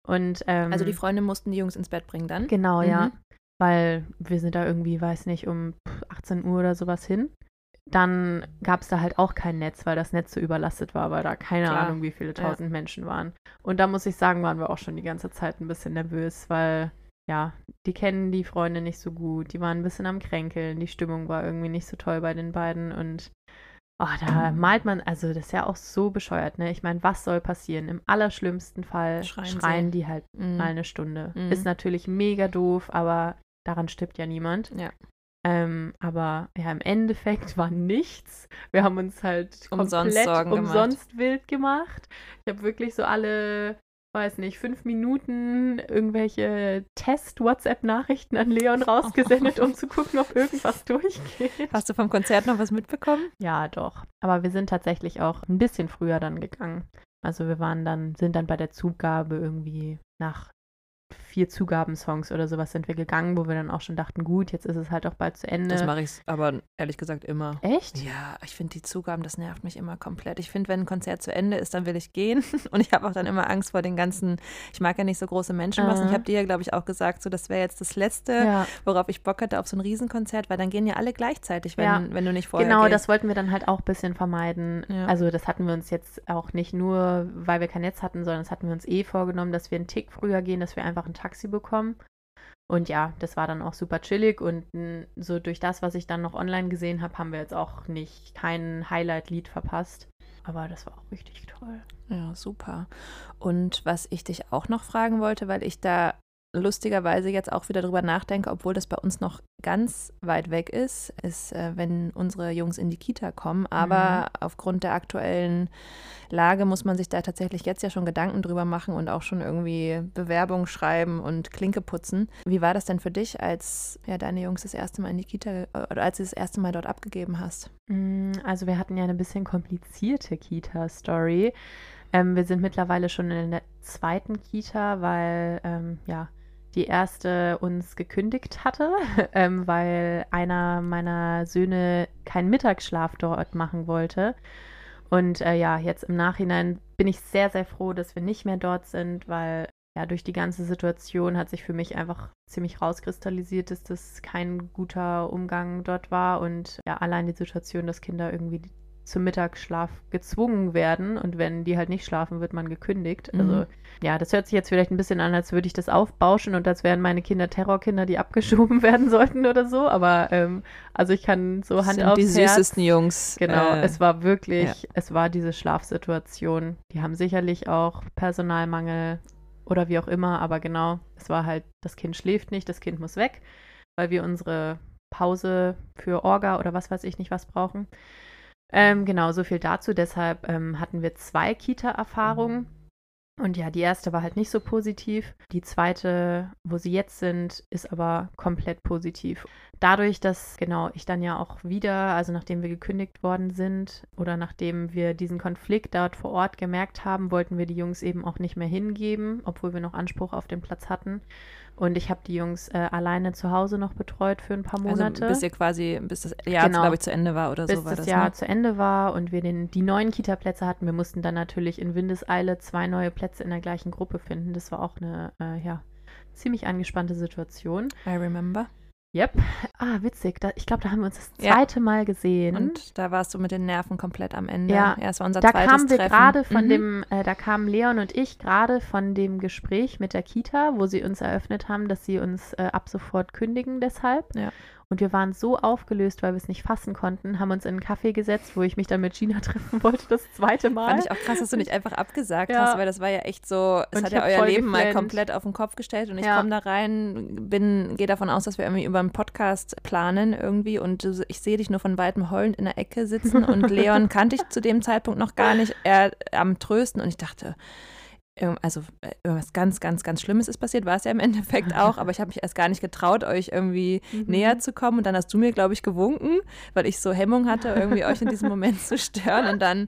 Und, ähm,
also die Freunde mussten die Jungs ins Bett bringen dann?
Genau, mhm. ja. Weil wir sind da irgendwie, weiß nicht, um 18 Uhr oder sowas hin. Dann gab es da halt auch kein Netz, weil das Netz so überlastet war, weil da keine Klar. Ahnung, wie viele tausend ja. Menschen waren. Und da muss ich sagen, waren wir auch schon die ganze Zeit ein bisschen nervös, weil ja, die kennen die Freunde nicht so gut, die waren ein bisschen am Kränkeln, die Stimmung war irgendwie nicht so toll bei den beiden und oh, da malt man, also das ist ja auch so bescheuert, ne? Ich meine, was soll passieren? Im allerschlimmsten Fall schreien, schreien die halt mm. mal eine Stunde. Mm. Ist natürlich mega doof, aber daran stirbt ja niemand.
Ja.
Ähm, aber ja, im Endeffekt war nichts. Wir haben uns halt
umsonst
komplett umsonst gemacht. wild gemacht. Ich habe wirklich so alle weiß nicht, fünf Minuten irgendwelche Test-WhatsApp-Nachrichten an Leon rausgesendet, um zu gucken, ob irgendwas durchgeht.
Hast du vom Konzert noch was mitbekommen?
Ja, doch. Aber wir sind tatsächlich auch ein bisschen früher dann gegangen. Also wir waren dann, sind dann bei der Zugabe irgendwie nach vier Zugabensongs oder sowas sind wir gegangen, wo wir dann auch schon dachten, gut, jetzt ist es halt auch bald zu Ende.
Das mache ich aber ehrlich gesagt immer.
Echt?
Ja, ich finde die Zugaben, das nervt mich immer komplett. Ich finde, wenn ein Konzert zu Ende ist, dann will ich gehen. Und ich habe auch dann immer Angst vor den ganzen, ich mag ja nicht so große Menschenmassen. Uh. Ich habe dir ja, glaube ich, auch gesagt, so das wäre jetzt das Letzte, ja. worauf ich Bock hatte auf so ein Riesenkonzert, weil dann gehen ja alle gleichzeitig, wenn, ja. wenn du nicht vorher
Genau,
gehst.
das wollten wir dann halt auch ein bisschen vermeiden. Ja. Also das hatten wir uns jetzt auch nicht nur, weil wir kein Netz hatten, sondern das hatten wir uns eh vorgenommen, dass wir einen Tick früher gehen, dass wir einfach ein Taxi bekommen. Und ja, das war dann auch super chillig und so durch das, was ich dann noch online gesehen habe, haben wir jetzt auch nicht kein Highlight-Lied verpasst. Aber das war auch richtig toll.
Ja, super. Und was ich dich auch noch fragen wollte, weil ich da lustigerweise jetzt auch wieder drüber nachdenke, obwohl das bei uns noch ganz weit weg ist, ist, äh, wenn unsere Jungs in die Kita kommen. Aber mhm. aufgrund der aktuellen Lage muss man sich da tatsächlich jetzt ja schon Gedanken drüber machen und auch schon irgendwie Bewerbung schreiben und Klinke putzen. Wie war das denn für dich, als ja, deine Jungs das erste Mal in die Kita oder als du das erste Mal dort abgegeben hast?
Mm, also wir hatten ja eine bisschen komplizierte Kita-Story. Ähm, wir sind mittlerweile schon in der zweiten Kita, weil ähm, ja die erste uns gekündigt hatte, ähm, weil einer meiner Söhne keinen Mittagsschlaf dort machen wollte. Und äh, ja, jetzt im Nachhinein bin ich sehr, sehr froh, dass wir nicht mehr dort sind, weil ja, durch die ganze Situation hat sich für mich einfach ziemlich rauskristallisiert, dass das kein guter Umgang dort war und ja, allein die Situation, dass Kinder irgendwie zum Mittagsschlaf gezwungen werden und wenn die halt nicht schlafen, wird man gekündigt. Mhm. Also ja, das hört sich jetzt vielleicht ein bisschen an, als würde ich das aufbauschen und als wären meine Kinder Terrorkinder, die abgeschoben werden sollten oder so. Aber ähm, also ich kann so Hand
Sind
aufs
die süßesten
Herz,
Jungs.
Genau, äh, es war wirklich, ja. es war diese Schlafsituation. Die haben sicherlich auch Personalmangel oder wie auch immer, aber genau, es war halt, das Kind schläft nicht, das Kind muss weg, weil wir unsere Pause für Orga oder was weiß ich nicht was brauchen. Ähm, genau, so viel dazu. Deshalb ähm, hatten wir zwei Kita-Erfahrungen. Und ja, die erste war halt nicht so positiv. Die zweite, wo sie jetzt sind, ist aber komplett positiv. Dadurch, dass genau ich dann ja auch wieder, also nachdem wir gekündigt worden sind oder nachdem wir diesen Konflikt dort vor Ort gemerkt haben, wollten wir die Jungs eben auch nicht mehr hingeben, obwohl wir noch Anspruch auf den Platz hatten. Und ich habe die Jungs äh, alleine zu Hause noch betreut für ein paar Monate.
Also bis ihr quasi, bis Monate. Also bis ihr quasi, bis das Jahr, genau. glaube ich, zu Ende war oder
bis
so war
das. Bis das Jahr ne? zu Ende war und wir den, die neuen Kita-Plätze hatten. Wir mussten dann natürlich in Windeseile zwei neue Plätze in der gleichen Gruppe finden. Das war auch eine, äh, ja, ziemlich angespannte Situation.
I remember.
Yep. Ah, witzig. Da, ich glaube, da haben wir uns das zweite ja. Mal gesehen.
Und da warst du mit den Nerven komplett am Ende.
Ja,
ja es war unser
da
zweites
kamen wir gerade von
mhm.
dem, äh, da kamen Leon und ich gerade von dem Gespräch mit der Kita, wo sie uns eröffnet haben, dass sie uns äh, ab sofort kündigen deshalb.
Ja.
Und wir waren so aufgelöst, weil wir es nicht fassen konnten, haben uns in einen Kaffee gesetzt, wo ich mich dann mit Gina treffen wollte, das zweite Mal.
Fand ich auch krass, dass du nicht einfach abgesagt ja. hast, weil das war ja echt so, es und hat ja euer Leben geflennt. mal komplett auf den Kopf gestellt und ich ja. komme da rein, bin, gehe davon aus, dass wir irgendwie über einen Podcast planen irgendwie und ich sehe dich nur von weitem heulend in der Ecke sitzen und Leon kannte ich zu dem Zeitpunkt noch gar nicht, er am Trösten und ich dachte, also äh, irgendwas ganz, ganz, ganz Schlimmes ist passiert, war es ja im Endeffekt auch, aber ich habe mich erst gar nicht getraut, euch irgendwie mhm. näher zu kommen und dann hast du mir, glaube ich, gewunken, weil ich so Hemmung hatte, irgendwie euch in diesem Moment zu stören und dann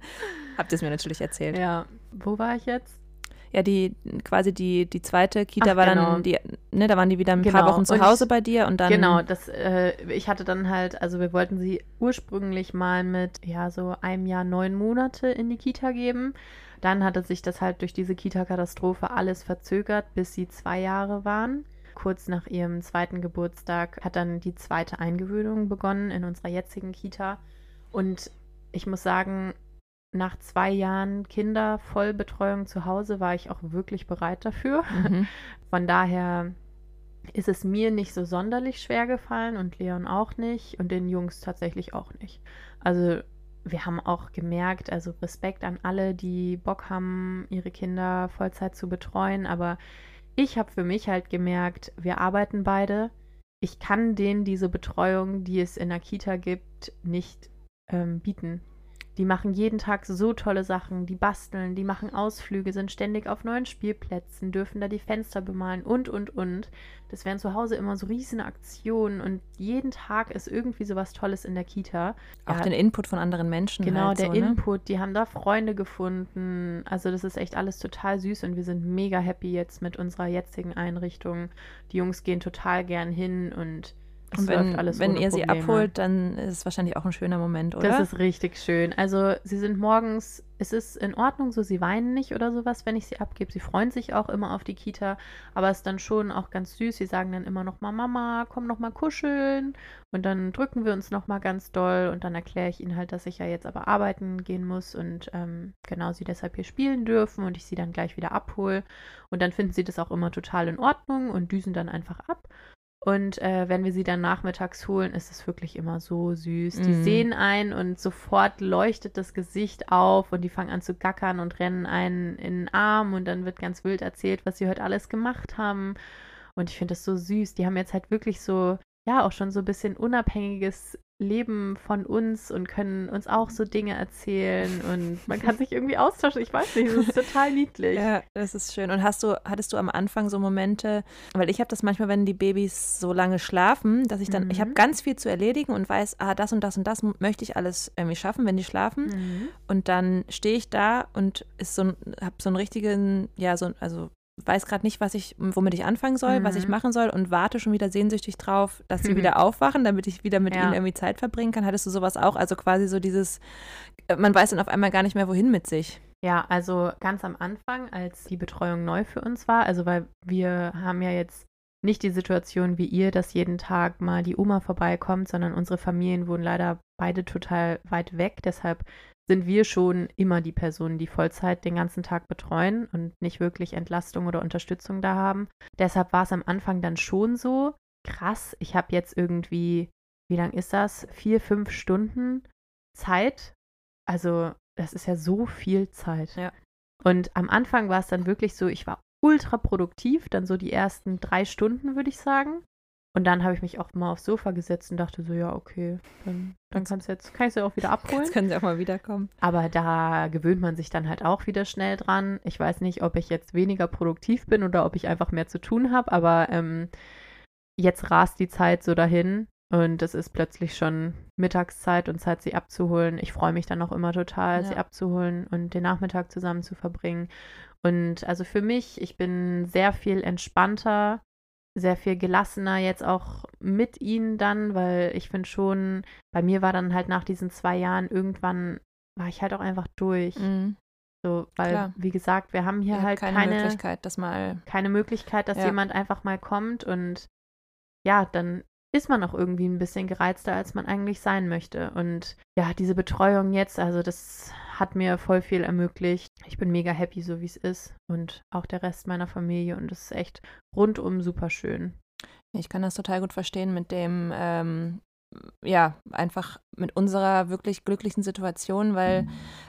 habt ihr es mir natürlich erzählt.
Ja, wo war ich jetzt?
Ja, die quasi die, die zweite Kita Ach, war genau. dann, die, ne, da waren die wieder ein
genau.
paar Wochen zu Hause bei dir und dann.
Genau, das, äh, ich hatte dann halt, also wir wollten sie ursprünglich mal mit, ja, so einem Jahr neun Monate in die Kita geben. Dann hatte sich das halt durch diese Kita-Katastrophe alles verzögert, bis sie zwei Jahre waren. Kurz nach ihrem zweiten Geburtstag hat dann die zweite Eingewöhnung begonnen in unserer jetzigen Kita. Und ich muss sagen, nach zwei Jahren Kindervollbetreuung zu Hause war ich auch wirklich bereit dafür. Mhm. Von daher ist es mir nicht so sonderlich schwer gefallen und Leon auch nicht und den Jungs tatsächlich auch nicht. Also wir haben auch gemerkt, also Respekt an alle, die Bock haben, ihre Kinder Vollzeit zu betreuen. Aber ich habe für mich halt gemerkt, wir arbeiten beide. Ich kann denen diese Betreuung, die es in der Kita gibt, nicht ähm, bieten. Die machen jeden Tag so tolle Sachen, die basteln, die machen Ausflüge, sind ständig auf neuen Spielplätzen, dürfen da die Fenster bemalen und, und, und. Das wären zu Hause immer so riesen Aktionen und jeden Tag ist irgendwie so was Tolles in der Kita.
Auch ja, den Input von anderen Menschen.
Genau,
halt
der
so,
ne? Input, die haben da Freunde gefunden. Also das ist echt alles total süß und wir sind mega happy jetzt mit unserer jetzigen Einrichtung. Die Jungs gehen total gern hin und
es und wenn, wenn ihr sie abholt, dann ist es wahrscheinlich auch ein schöner Moment, oder?
Das ist richtig schön. Also sie sind morgens, es ist in Ordnung, so sie weinen nicht oder sowas, wenn ich sie abgebe. Sie freuen sich auch immer auf die Kita, aber es ist dann schon auch ganz süß. Sie sagen dann immer noch mal, Mama, komm noch mal kuscheln. Und dann drücken wir uns noch mal ganz doll und dann erkläre ich ihnen halt, dass ich ja jetzt aber arbeiten gehen muss und ähm, genau sie deshalb hier spielen dürfen und ich sie dann gleich wieder abhole. Und dann finden sie das auch immer total in Ordnung und düsen dann einfach ab. Und äh, wenn wir sie dann nachmittags holen, ist es wirklich immer so süß. Die mhm. sehen einen und sofort leuchtet das Gesicht auf und die fangen an zu gackern und rennen einen in den Arm und dann wird ganz wild erzählt, was sie heute alles gemacht haben. Und ich finde das so süß. Die haben jetzt halt wirklich so, ja, auch schon so ein bisschen unabhängiges leben von uns und können uns auch so Dinge erzählen und man kann sich irgendwie austauschen. Ich weiß nicht, das ist total niedlich.
Ja, das ist schön. Und hast du, hattest du am Anfang so Momente, weil ich habe das manchmal, wenn die Babys so lange schlafen, dass ich dann, mhm. ich habe ganz viel zu erledigen und weiß, ah, das und das und das möchte ich alles irgendwie schaffen, wenn die schlafen. Mhm. Und dann stehe ich da und ist so habe so einen richtigen, ja, so, also weiß gerade nicht, was ich, womit ich anfangen soll, mhm. was ich mhm. machen soll und warte schon wieder sehnsüchtig drauf, dass sie mhm. wieder aufwachen, damit ich wieder mit ja. ihnen irgendwie Zeit verbringen kann. Hattest du sowas auch? Also quasi so dieses, äh, man weiß dann auf einmal gar nicht mehr, wohin mit sich.
Ja, also ganz am Anfang, als die Betreuung neu für uns war, also weil wir haben ja jetzt nicht die Situation wie ihr, dass jeden Tag mal die Oma vorbeikommt, sondern unsere Familien wohnen leider beide total weit weg. Deshalb sind wir schon immer die Personen, die Vollzeit den ganzen Tag betreuen und nicht wirklich Entlastung oder Unterstützung da haben. Deshalb war es am Anfang dann schon so, krass, ich habe jetzt irgendwie, wie lang ist das? Vier, fünf Stunden Zeit. Also das ist ja so viel Zeit.
Ja.
Und am Anfang war es dann wirklich so, ich war ultra produktiv, dann so die ersten drei Stunden, würde ich sagen. Und dann habe ich mich auch mal aufs Sofa gesetzt und dachte so, ja, okay, dann, dann kannst jetzt, kann ich sie auch wieder abholen.
Jetzt können sie auch mal wiederkommen.
Aber da gewöhnt man sich dann halt auch wieder schnell dran. Ich weiß nicht, ob ich jetzt weniger produktiv bin oder ob ich einfach mehr zu tun habe, aber ähm, jetzt rast die Zeit so dahin und es ist plötzlich schon Mittagszeit und Zeit, sie abzuholen. Ich freue mich dann auch immer total, ja. sie abzuholen und den Nachmittag zusammen zu verbringen. Und also für mich, ich bin sehr viel entspannter sehr viel gelassener jetzt auch mit ihnen dann, weil ich finde schon, bei mir war dann halt nach diesen zwei Jahren irgendwann war ich halt auch einfach durch.
Mhm.
So, weil,
Klar.
wie gesagt, wir haben hier
Ihr
halt keine,
keine, Möglichkeit, das mal.
keine Möglichkeit, dass
Ja.
jemand einfach mal kommt und ja, dann ist man auch irgendwie ein bisschen gereizter, als man eigentlich sein möchte. Und ja, diese Betreuung jetzt, also das hat mir voll viel ermöglicht. Ich bin mega happy, so wie es ist. Und auch der Rest meiner Familie. Und es ist echt rundum super schön.
Ich kann das total gut verstehen mit dem, ähm, ja, einfach mit unserer wirklich glücklichen Situation, weil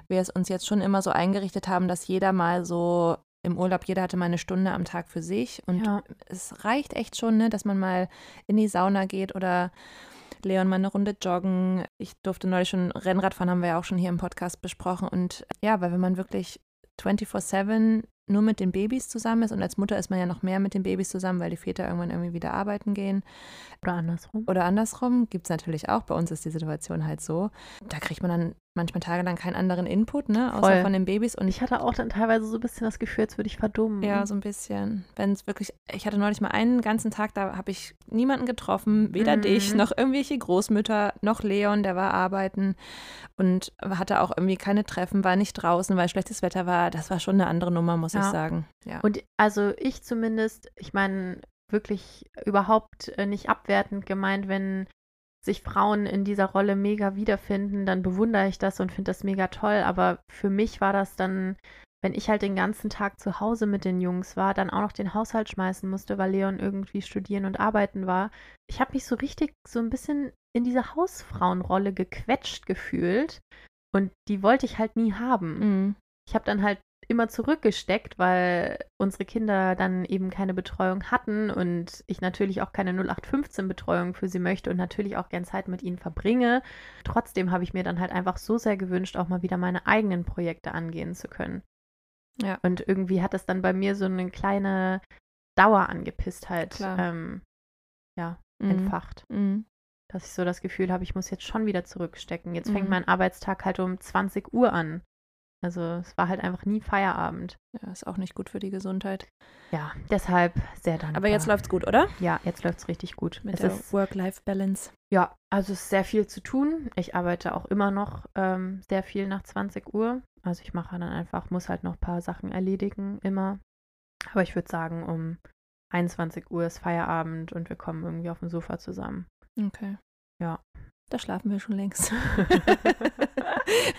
wir es uns jetzt schon immer so eingerichtet haben, dass jeder mal so im Urlaub, jeder hatte mal eine Stunde am Tag für sich. Und
Ja.
es reicht echt schon, ne, dass man mal in die Sauna geht oder Leon mal eine Runde joggen. Ich durfte neulich schon Rennrad fahren, haben wir ja auch schon hier im Podcast besprochen. Und ja, weil wenn man wirklich 24-7 nur mit den Babys zusammen ist und als Mutter ist man ja noch mehr mit den Babys zusammen, weil die Väter irgendwann irgendwie wieder arbeiten gehen.
Oder andersrum.
Oder andersrum gibt es natürlich auch. Bei uns ist die Situation halt so. Da kriegt man dann manchmal tagelang keinen anderen Input, ne? Außer
Voll.
von den Babys. Und
Ich hatte auch dann teilweise so ein bisschen das Gefühl, als würde ich verdummen.
ja, so ein bisschen. Wenn es wirklich, ich hatte neulich mal einen ganzen Tag, da habe ich niemanden getroffen, weder
Mhm.
dich, noch irgendwelche Großmütter, noch Leon, der war arbeiten und hatte auch irgendwie keine Treffen, war nicht draußen, weil schlechtes Wetter war. Das war schon eine andere Nummer, muss ich
Ja.
sagen. Ja.
Und also ich zumindest, ich meine, wirklich überhaupt äh, nicht abwertend gemeint, wenn sich Frauen in dieser Rolle mega wiederfinden, dann bewundere ich das und finde das mega toll. Aber für mich war das dann, wenn ich halt den ganzen Tag zu Hause mit den Jungs war, dann auch noch den Haushalt schmeißen musste, weil Leon irgendwie studieren und arbeiten war. Ich habe mich so richtig so ein bisschen in diese Hausfrauenrolle gequetscht gefühlt. Und die wollte ich halt nie haben
Mhm.
ich habe dann halt immer zurückgesteckt, weil unsere Kinder dann eben keine Betreuung hatten und ich natürlich auch keine 0815-Betreuung für sie möchte und natürlich auch gern Zeit mit ihnen verbringe. Trotzdem habe ich mir dann halt einfach so sehr gewünscht, auch mal wieder meine eigenen Projekte angehen zu können.
Ja.
Und irgendwie hat das dann bei mir so eine kleine Dauerangepisstheit
Klar.
ähm, ja,
Mhm.
entfacht
Mhm.
dass ich so das Gefühl habe, ich muss jetzt schon wieder zurückstecken. Jetzt fängt
Mhm.
mein Arbeitstag halt um 20 Uhr an. Also es war halt einfach nie Feierabend.
Ja, ist auch nicht gut für die Gesundheit.
Ja, deshalb sehr dankbar.
Aber jetzt läuft's gut, oder?
Ja, jetzt läuft es richtig gut.
Mit
es
der
ist,
Work-Life-Balance.
ja, also es ist sehr viel zu tun. Ich arbeite auch immer noch ähm, sehr viel nach 20 Uhr. Also ich mache dann einfach, muss halt noch ein paar Sachen erledigen, immer. Aber ich würde sagen, um 21 Uhr ist Feierabend und wir kommen irgendwie auf dem Sofa zusammen.
Okay.
Ja.
Da schlafen wir schon längst.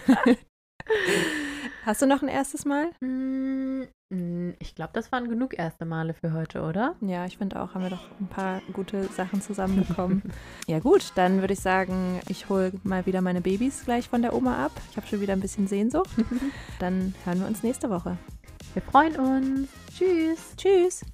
Hast du noch ein erstes Mal?
Mm, mm, Ich glaube, das waren genug erste Male für heute, oder?
Ja, ich finde auch, haben wir doch ein paar gute Sachen zusammenbekommen. ja gut, dann würde ich sagen, ich hole mal wieder meine Babys gleich von der Oma ab. Ich habe schon wieder ein bisschen Sehnsucht. Dann hören wir uns nächste Woche.
Wir freuen uns. Tschüss.
Tschüss.